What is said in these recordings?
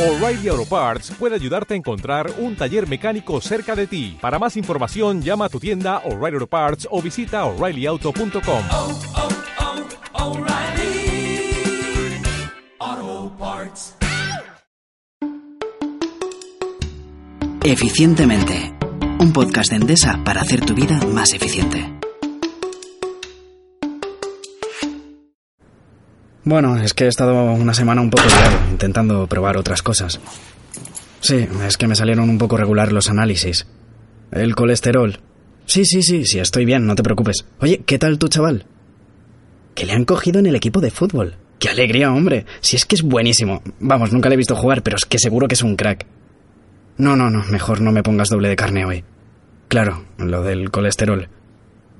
O'Reilly Auto Parts puede ayudarte a encontrar un taller mecánico cerca de ti. Para más información, llama a tu tienda O'Reilly Auto Parts o visita oreillyauto.com. oh, oh, O'Reilly Auto Parts. Eficientemente. Un podcast de Endesa para hacer tu vida más eficiente. Bueno, es que he estado una semana un poco liado, intentando probar otras cosas. Sí, es que me salieron un poco regular los análisis. El colesterol. Sí, sí, sí, sí, estoy bien, no te preocupes. Oye, ¿qué tal tu chaval? Que le han cogido en el equipo de fútbol. ¡Qué alegría, hombre! Si es que es buenísimo. Vamos, nunca le he visto jugar, pero es que seguro que es un crack. No, no, no, mejor no me pongas doble de carne hoy. Claro, lo del colesterol.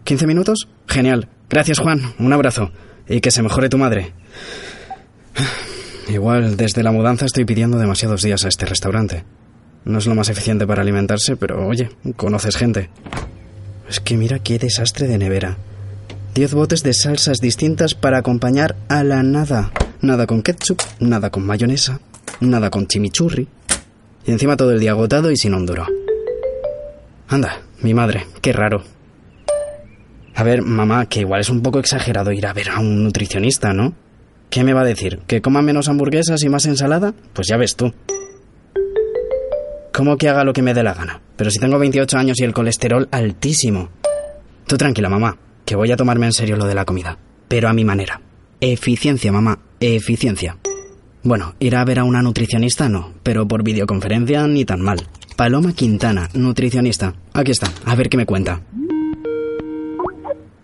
¿15 minutos? Genial. Gracias, Juan. Un abrazo. Y que se mejore tu madre. Igual, desde la mudanza estoy pidiendo demasiados días a este restaurante. No es lo más eficiente para alimentarse, pero oye, conoces gente. Es que mira qué desastre de nevera. Diez botes de salsas distintas para acompañar a la nada. Nada con ketchup, nada con mayonesa, nada con chimichurri. Y encima todo el día agotado y sin un. Anda, mi madre, qué raro. A ver, mamá, que igual es un poco exagerado ir a ver a un nutricionista, ¿no? ¿Qué me va a decir? ¿Que coma menos hamburguesas y más ensalada? Pues ya ves tú. ¿Cómo que haga lo que me dé la gana? Pero si tengo 28 años y el colesterol altísimo. Tú tranquila, mamá, que voy a tomarme en serio lo de la comida. Pero a mi manera. Eficiencia, mamá, eficiencia. Bueno, ir a ver a una nutricionista no, pero por videoconferencia ni tan mal. Paloma Quintana, nutricionista. Aquí está, a ver qué me cuenta.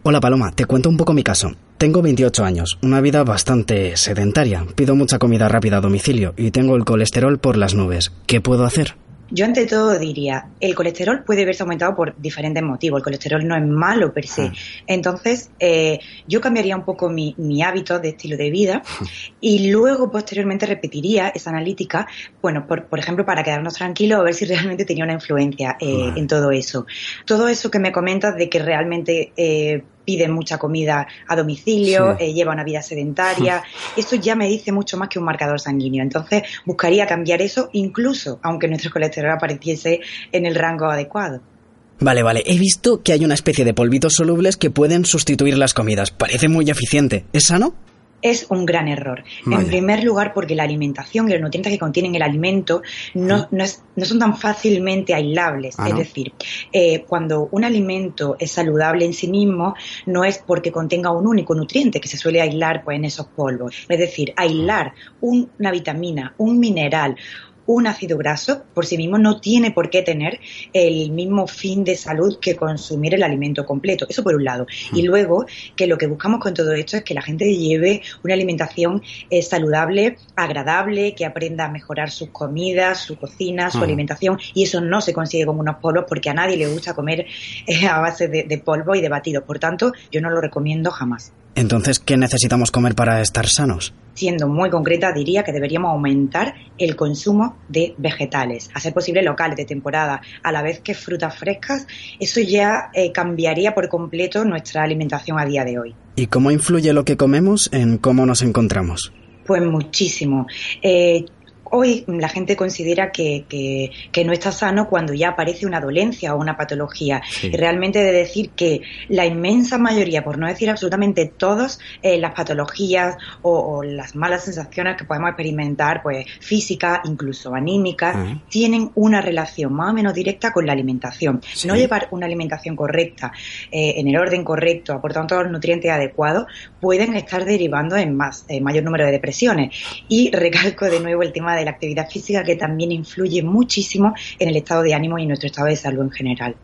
Hola Paloma, te cuento un poco mi caso. Tengo 28 años, una vida bastante sedentaria, pido mucha comida rápida a domicilio y tengo el colesterol por las nubes. ¿Qué puedo hacer? Yo ante todo diría, el colesterol puede verse aumentado por diferentes motivos. El colesterol no es malo per se. Entonces, eh, yo cambiaría un poco mi, mi hábito de estilo de vida y luego posteriormente repetiría esa analítica, bueno, por, por ejemplo, para quedarnos tranquilos a ver si realmente tenía una influencia eh, en todo eso. Todo eso que me comentas de que realmente eh, pide mucha comida a domicilio, Sí. eh, lleva una vida sedentaria, esto ya me dice mucho más que un marcador sanguíneo. Entonces, buscaría cambiar eso incluso aunque nuestro colesterol apareciese en el rango adecuado. Vale, vale, he visto que hay una especie de polvitos solubles que pueden sustituir las comidas. Parece muy eficiente. ¿Es sano? Es un gran error. Vaya. En primer lugar, porque la alimentación y los nutrientes que contienen el alimento no, no, es- no son tan fácilmente aislables. Ah, es ¿no? decir, eh, cuando un alimento es saludable en sí mismo, no es porque contenga un único nutriente que se suele aislar pues, en esos polvos. Es decir, aislar un- una vitamina, un mineral, un ácido graso por sí mismo no tiene por qué tener el mismo fin de salud que consumir el alimento completo. Eso por un lado. Y luego que lo que buscamos con todo esto es que la gente lleve una alimentación eh, saludable, agradable, que aprenda a mejorar sus comidas, su cocina, su Ujú. alimentación. Y eso no se consigue con unos polvos porque a nadie le gusta comer eh, a base de, de polvo y de batidos. Por tanto, yo no lo recomiendo jamás. Entonces, ¿qué necesitamos comer para estar sanos? Siendo muy concreta, diría que deberíamos aumentar el consumo de vegetales, a ser posible locales de temporada, a la vez que frutas frescas. Eso ya eh, cambiaría por completo nuestra alimentación a día de hoy. ¿Y cómo influye lo que comemos en cómo nos encontramos? Pues muchísimo. Eh, hoy la gente considera que, que- que no está sano cuando ya aparece una dolencia o una patología. Sí. Y realmente de decir que la inmensa mayoría, por no decir absolutamente todas eh, las patologías o, o las malas sensaciones que podemos experimentar, pues física, incluso anímica, Ah. tienen una relación más o menos directa con la alimentación. Sí. No llevar una alimentación correcta, eh, en el orden correcto, aportando todos los nutrientes adecuados, pueden estar derivando en más, eh, mayor número de depresiones. Y recalco de nuevo el tema de la actividad física que también influye muchísimo en el estado de ánimo y en nuestro estado de salud en general.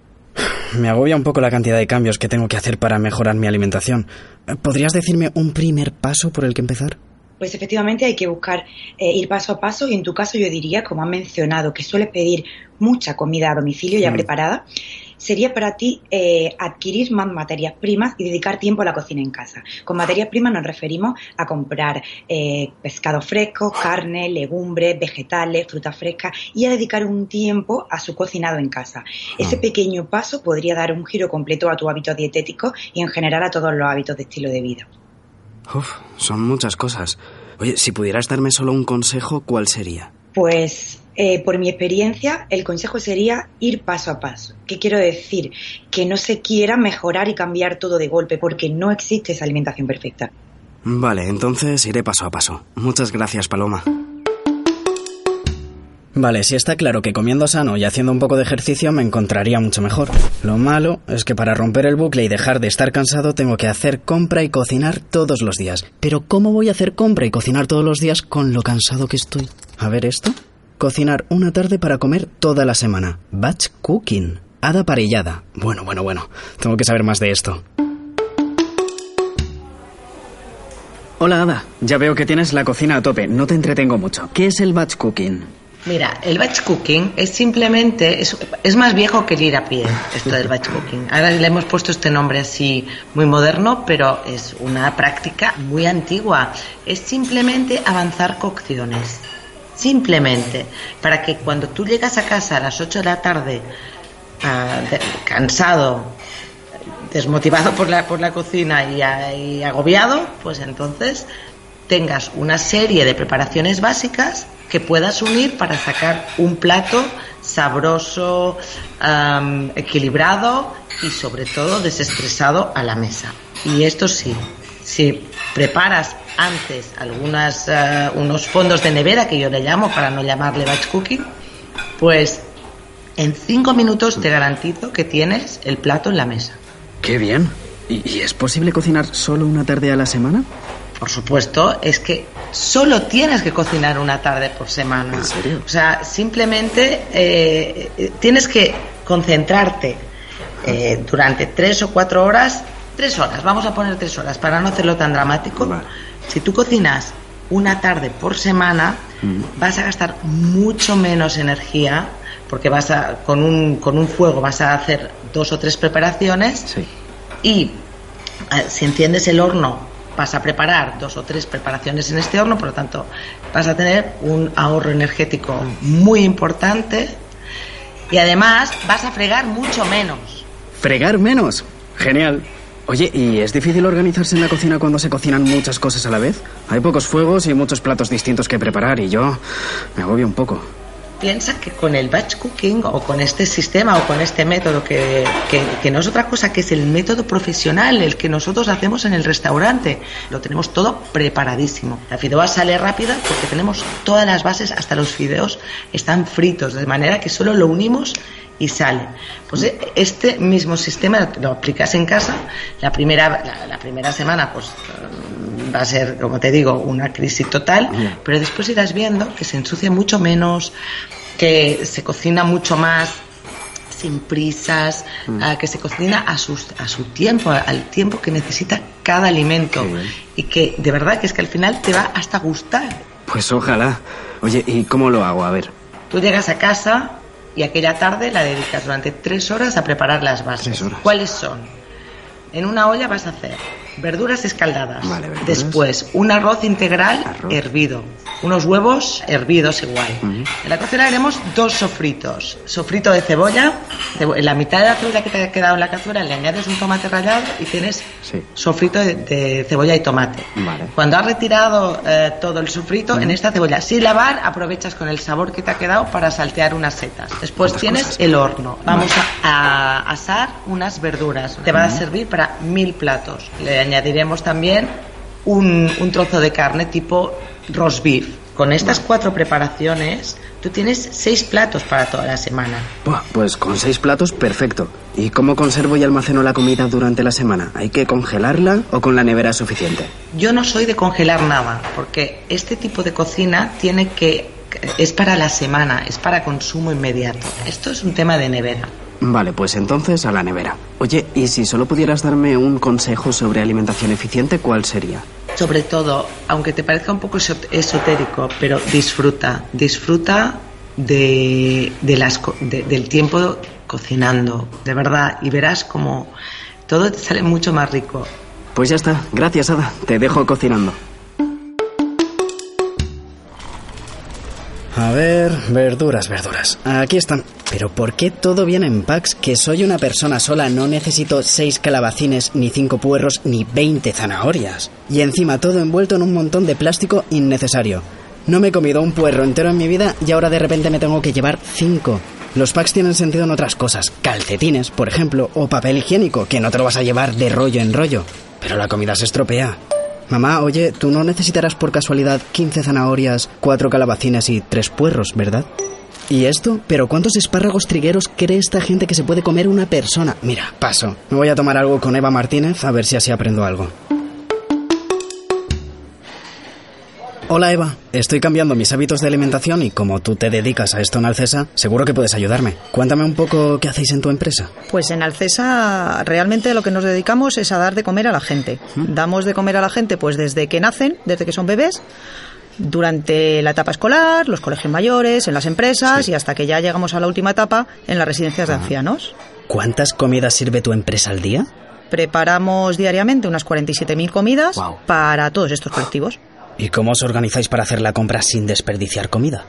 Me agobia un poco la cantidad de cambios que tengo que hacer para mejorar mi alimentación. ¿Podrías decirme un primer paso por el que empezar? Pues efectivamente hay que buscar eh, ir paso a paso y en tu caso yo diría, como has mencionado, que sueles pedir mucha comida a domicilio ya Mm. preparada, sería para ti eh, adquirir más materias primas y dedicar tiempo a la cocina en casa. Con materias primas nos referimos a comprar eh, pescado fresco, carne, legumbres, vegetales, frutas frescas y a dedicar un tiempo a su cocinado en casa. Ese Ah. pequeño paso podría dar un giro completo a tu hábito dietético y en general a todos los hábitos de estilo de vida. Uf, son muchas cosas. Oye, si pudieras darme solo un consejo, ¿cuál sería? Pues eh, por mi experiencia, el consejo sería ir paso a paso. ¿Qué quiero decir? Que no se quiera mejorar y cambiar todo de golpe, porque no existe esa alimentación perfecta. Vale, entonces iré paso a paso. Muchas gracias, Paloma. Vale, si está claro que comiendo sano y haciendo un poco de ejercicio me encontraría mucho mejor. Lo malo es que para romper el bucle y dejar de estar cansado tengo que hacer compra y cocinar todos los días. Pero ¿cómo voy a hacer compra y cocinar todos los días con lo cansado que estoy? A ver esto. Cocinar una tarde para comer toda la semana. Batch cooking. Hada parillada. Bueno, bueno, bueno. Tengo que saber más de esto. Hola, Ada. Ya veo que tienes la cocina a tope. No te entretengo mucho. ¿Qué es el batch cooking? Mira, el batch cooking es simplemente, es, es más viejo que el ir a pie, esto del batch cooking. Ahora le hemos puesto este nombre así muy moderno, pero es una práctica muy antigua. Es simplemente avanzar cocciones. Simplemente, para que cuando tú llegas a casa a las 8 de la tarde, de- cansado, desmotivado por la, por la cocina y, a- y agobiado, pues entonces tengas una serie de preparaciones básicas que puedas unir para sacar un plato sabroso, am, equilibrado y sobre todo desestresado a la mesa. Y esto sí, si preparas antes algunas, eh, unos fondos de nevera, que yo le llamo para no llamarle batch cooking, pues en cinco minutos te garantizo que tienes el plato en la mesa. ¡Qué bien! ¿Y, y es posible cocinar solo una tarde a la semana? Por supuesto, es que solo tienes que cocinar una tarde por semana. ¿En serio? O sea, simplemente eh, eh, tienes que concentrarte eh, durante tres o cuatro horas, tres horas, vamos a poner tres horas para no hacerlo tan dramático. Vale. Si tú cocinas una tarde por semana, vas a gastar mucho menos energía porque vas a, con un, con un fuego vas a hacer dos o tres preparaciones Sí. y eh, si enciendes el horno vas a preparar dos o tres preparaciones en este horno, por lo tanto vas a tener un ahorro energético muy importante y además vas a fregar mucho menos. ¿Fregar menos? Genial. Oye, ¿y es difícil organizarse en la cocina cuando se cocinan muchas cosas a la vez? Hay pocos fuegos y muchos platos distintos que preparar y yo me agobio un poco. Piensa que con el batch cooking o con este sistema o con este método que, que- no es otra cosa que es el método profesional, el que nosotros hacemos en el restaurante, lo tenemos todo preparadísimo. La fideuá sale rápida porque tenemos todas las bases, hasta los fideos están fritos, de manera que solo lo unimos y sale. Pues eh, este mismo sistema lo aplicas en casa, la primera, la, primera semana pues va a ser, como te digo, una crisis total, pero después irás viendo que se ensucia mucho menos, que se cocina mucho más sin prisas, que se cocina a, sus, a su tiempo, al tiempo que necesita cada alimento y que de verdad que es que al final te va hasta gustar. Pues ojalá. Oye, ¿y cómo lo hago? A ver. Tú llegas a casa y aquella tarde la dedicas durante tres horas a preparar las bases. Tres horas. ¿Cuáles son? En una olla vas a hacer verduras escaldadas. Vale, verduras. Después, un arroz integral Arroz. hervido. Unos huevos hervidos igual. Ujú. En la cocina haremos dos sofritos. Sofrito de cebolla. cebo- En la mitad de la cebolla que te ha quedado en la cazuela le añades un tomate rallado y tienes Sí. sofrito de, de cebolla y tomate. Vale. Cuando has retirado eh, todo el sofrito, en esta cebolla, sin lavar, aprovechas con el sabor que te ha quedado para saltear unas setas. Después ¿Cuántas tienes cosas? el horno. Vamos a, a asar unas verduras. Te va a servir para mil platos. Le añadiremos también un, un trozo de carne tipo roast beef. Con estas cuatro preparaciones, tú tienes seis platos para toda la semana. Buah, pues con seis platos, perfecto. ¿Y cómo conservo y almaceno la comida durante la semana? ¿Hay que congelarla o con la nevera es suficiente? Yo no soy de congelar nada, porque este tipo de cocina tiene que es para la semana, es para consumo inmediato. Esto es un tema de nevera. Vale, pues entonces a la nevera. Oye, ¿y si solo pudieras darme un consejo sobre alimentación eficiente, cuál sería? Sobre todo, aunque te parezca un poco esot- esotérico, pero disfruta, disfruta de, de las, de- del tiempo cocinando, de verdad, y verás como todo te sale mucho más rico. Pues ya está. Gracias, Ada. Te dejo cocinando. A ver, verduras, verduras. Aquí están. Pero ¿por qué todo viene en packs? Que soy una persona sola, no necesito seis calabacines, ni cinco puerros, ni veinte zanahorias. Y encima todo envuelto en un montón de plástico innecesario. No me he comido un puerro entero en mi vida y ahora de repente me tengo que llevar cinco. Los packs tienen sentido en otras cosas. Calcetines, por ejemplo, o papel higiénico, que no te lo vas a llevar de rollo en rollo. Pero la comida se estropea. Mamá, oye, tú no necesitarás por casualidad 15 zanahorias, 4 calabacines y 3 puerros, ¿verdad? ¿Y esto? ¿Pero cuántos espárragos trigueros cree esta gente que se puede comer una persona? Mira, paso. Me voy a tomar algo con Eva Martínez a ver si así aprendo algo. Hola Eva, estoy cambiando mis hábitos de alimentación y como tú te dedicas a esto en Alcesa, seguro que puedes ayudarme. Cuéntame un poco qué hacéis en tu empresa. Pues en Alcesa realmente lo que nos dedicamos es a dar de comer a la gente. Damos de comer a la gente pues desde que nacen, desde que son bebés, durante la etapa escolar, los colegios mayores, en las empresas y hasta que ya llegamos a la última etapa en las residencias de ancianos. ¿Cuántas comidas sirve tu empresa al día? Preparamos diariamente unas 47.000 comidas para todos estos colectivos. ¿Y cómo os organizáis para hacer la compra sin desperdiciar comida?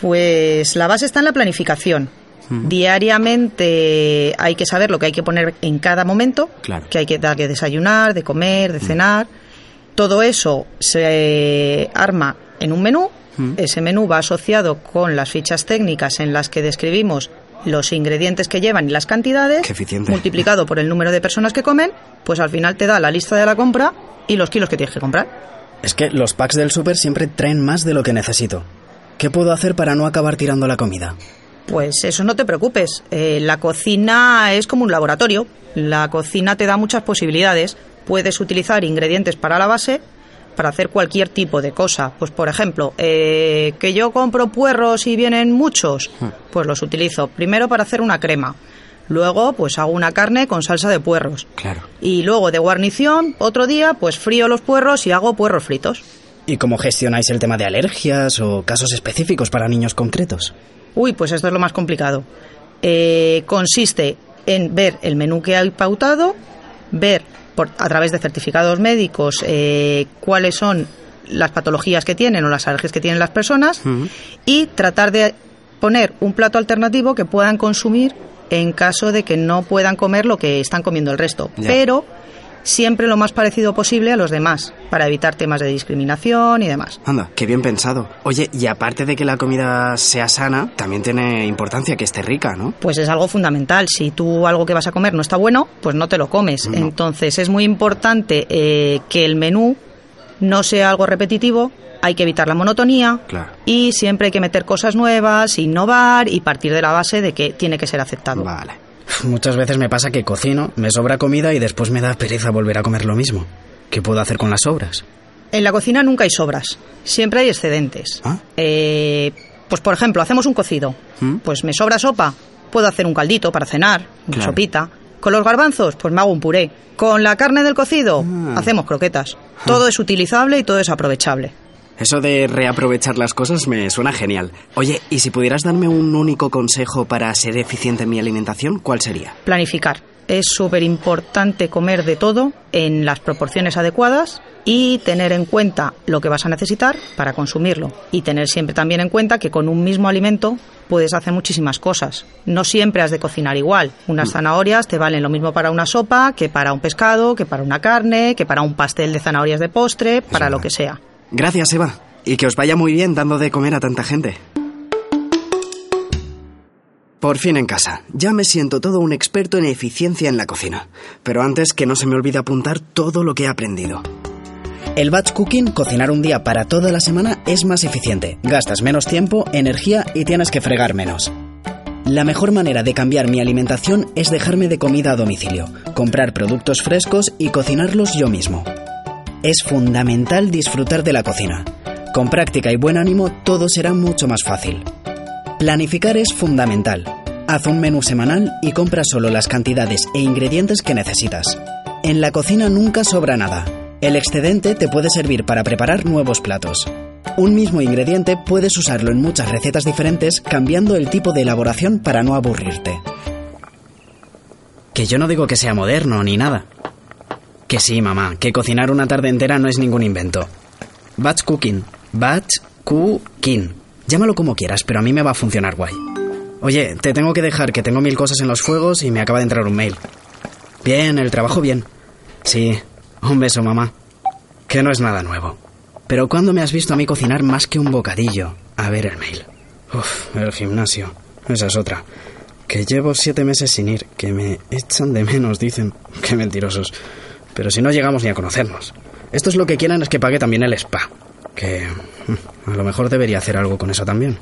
Pues la base está en la planificación. Diariamente hay que saber lo que hay que poner en cada momento, Claro. que hay que dar que desayunar, de comer, de cenar. Todo eso se arma en un menú. Ese menú va asociado con las fichas técnicas en las que describimos los ingredientes que llevan y las cantidades, multiplicado por el número de personas que comen, pues al final te da la lista de la compra y los kilos que tienes que comprar. Es que los packs del súper siempre traen más de lo que necesito. ¿Qué puedo hacer para no acabar tirando la comida? Pues eso no te preocupes. Eh, la cocina es como un laboratorio. La cocina te da muchas posibilidades. Puedes utilizar ingredientes para la base para hacer cualquier tipo de cosa. Pues por ejemplo, eh, que yo compro puerros y vienen muchos, pues los utilizo primero para hacer una crema. Luego, pues hago una carne con salsa de puerros. Claro. Y luego de guarnición, otro día, pues frío los puerros y hago puerros fritos. ¿Y cómo gestionáis el tema de alergias o casos específicos para niños concretos? Uy, pues esto es lo más complicado. Eh, consiste en ver el menú que hay pautado, ver por, a través de certificados médicos eh, cuáles son las patologías que tienen o las alergias que tienen las personas y tratar de poner un plato alternativo que puedan consumir en caso de que no puedan comer lo que están comiendo el resto. Ya. Pero siempre lo más parecido posible a los demás, para evitar temas de discriminación y demás. Anda, qué bien pensado. Oye, y aparte de que la comida sea sana, también tiene importancia que esté rica, ¿no? pues es algo fundamental. Si tú algo que vas a comer no está bueno, pues no te lo comes. Entonces es muy importante eh, que el menú no sea algo repetitivo. Hay que evitar la monotonía Claro. y siempre hay que meter cosas nuevas, innovar y partir de la base de que tiene que ser aceptado. Vale. Muchas veces me pasa que cocino, me sobra comida y después me da pereza volver a comer lo mismo. ¿Qué puedo hacer con las sobras? En la cocina nunca hay sobras, siempre hay excedentes. ¿Ah? Eh, pues por ejemplo, hacemos un cocido. ¿Mm? Pues me sobra sopa, puedo hacer un caldito para cenar, una Claro. sopita. Con los garbanzos, pues me hago un puré. Con la carne del cocido, Ah. hacemos croquetas. Todo es utilizable y todo es aprovechable. Eso de reaprovechar las cosas me suena genial. Oye, ¿y si pudieras darme un único consejo para ser eficiente en mi alimentación, cuál sería? Planificar. Es súper importante comer de todo en las proporciones adecuadas y tener en cuenta lo que vas a necesitar para consumirlo. Y tener siempre también en cuenta que con un mismo alimento puedes hacer muchísimas cosas. No siempre has de cocinar igual. Unas zanahorias te valen lo mismo para una sopa que para un pescado, que para una carne, que para un pastel de zanahorias de postre, para lo que sea. Gracias, Eva. Y que os vaya muy bien dando de comer a tanta gente. Por fin en casa. Ya me siento todo un experto en eficiencia en la cocina. Pero antes que no se me olvide apuntar todo lo que he aprendido. El batch cooking, cocinar un día para toda la semana, es más eficiente. Gastas menos tiempo, energía y tienes que fregar menos. La mejor manera de cambiar mi alimentación es dejarme de comida a domicilio, comprar productos frescos y cocinarlos yo mismo. Es fundamental disfrutar de la cocina. Con práctica y buen ánimo todo será mucho más fácil. Planificar es fundamental. Haz un menú semanal y compra solo las cantidades e ingredientes que necesitas. En la cocina nunca sobra nada. El excedente te puede servir para preparar nuevos platos. Un mismo ingrediente puedes usarlo en muchas recetas diferentes cambiando el tipo de elaboración para no aburrirte. Que yo no digo que sea moderno ni nada. Que sí, mamá, que cocinar una tarde entera no es ningún invento. Batch cooking. Batch cooking. Llámalo como quieras, pero a mí me va a funcionar guay. Oye, te tengo que dejar que tengo mil cosas en los fuegos y me acaba de entrar un mail. Bien, el trabajo bien. Sí. Un beso, mamá. Que no es nada nuevo. Pero ¿cuándo me has visto a mí cocinar más que un bocadillo? A ver el mail. Uf, el gimnasio. Esa es otra. Que llevo siete meses sin ir, que me echan de menos, dicen. Qué mentirosos. Pero si no llegamos ni a conocernos. Estos lo que quieren es que pague también el spa. Que mm, a lo mejor debería hacer algo con eso también.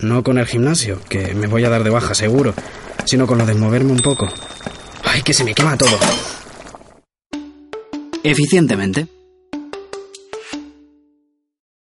No con el gimnasio, que me voy a dar de baja seguro, sino con lo de moverme un poco. ¡Ay, que se me quema todo! Eficientemente.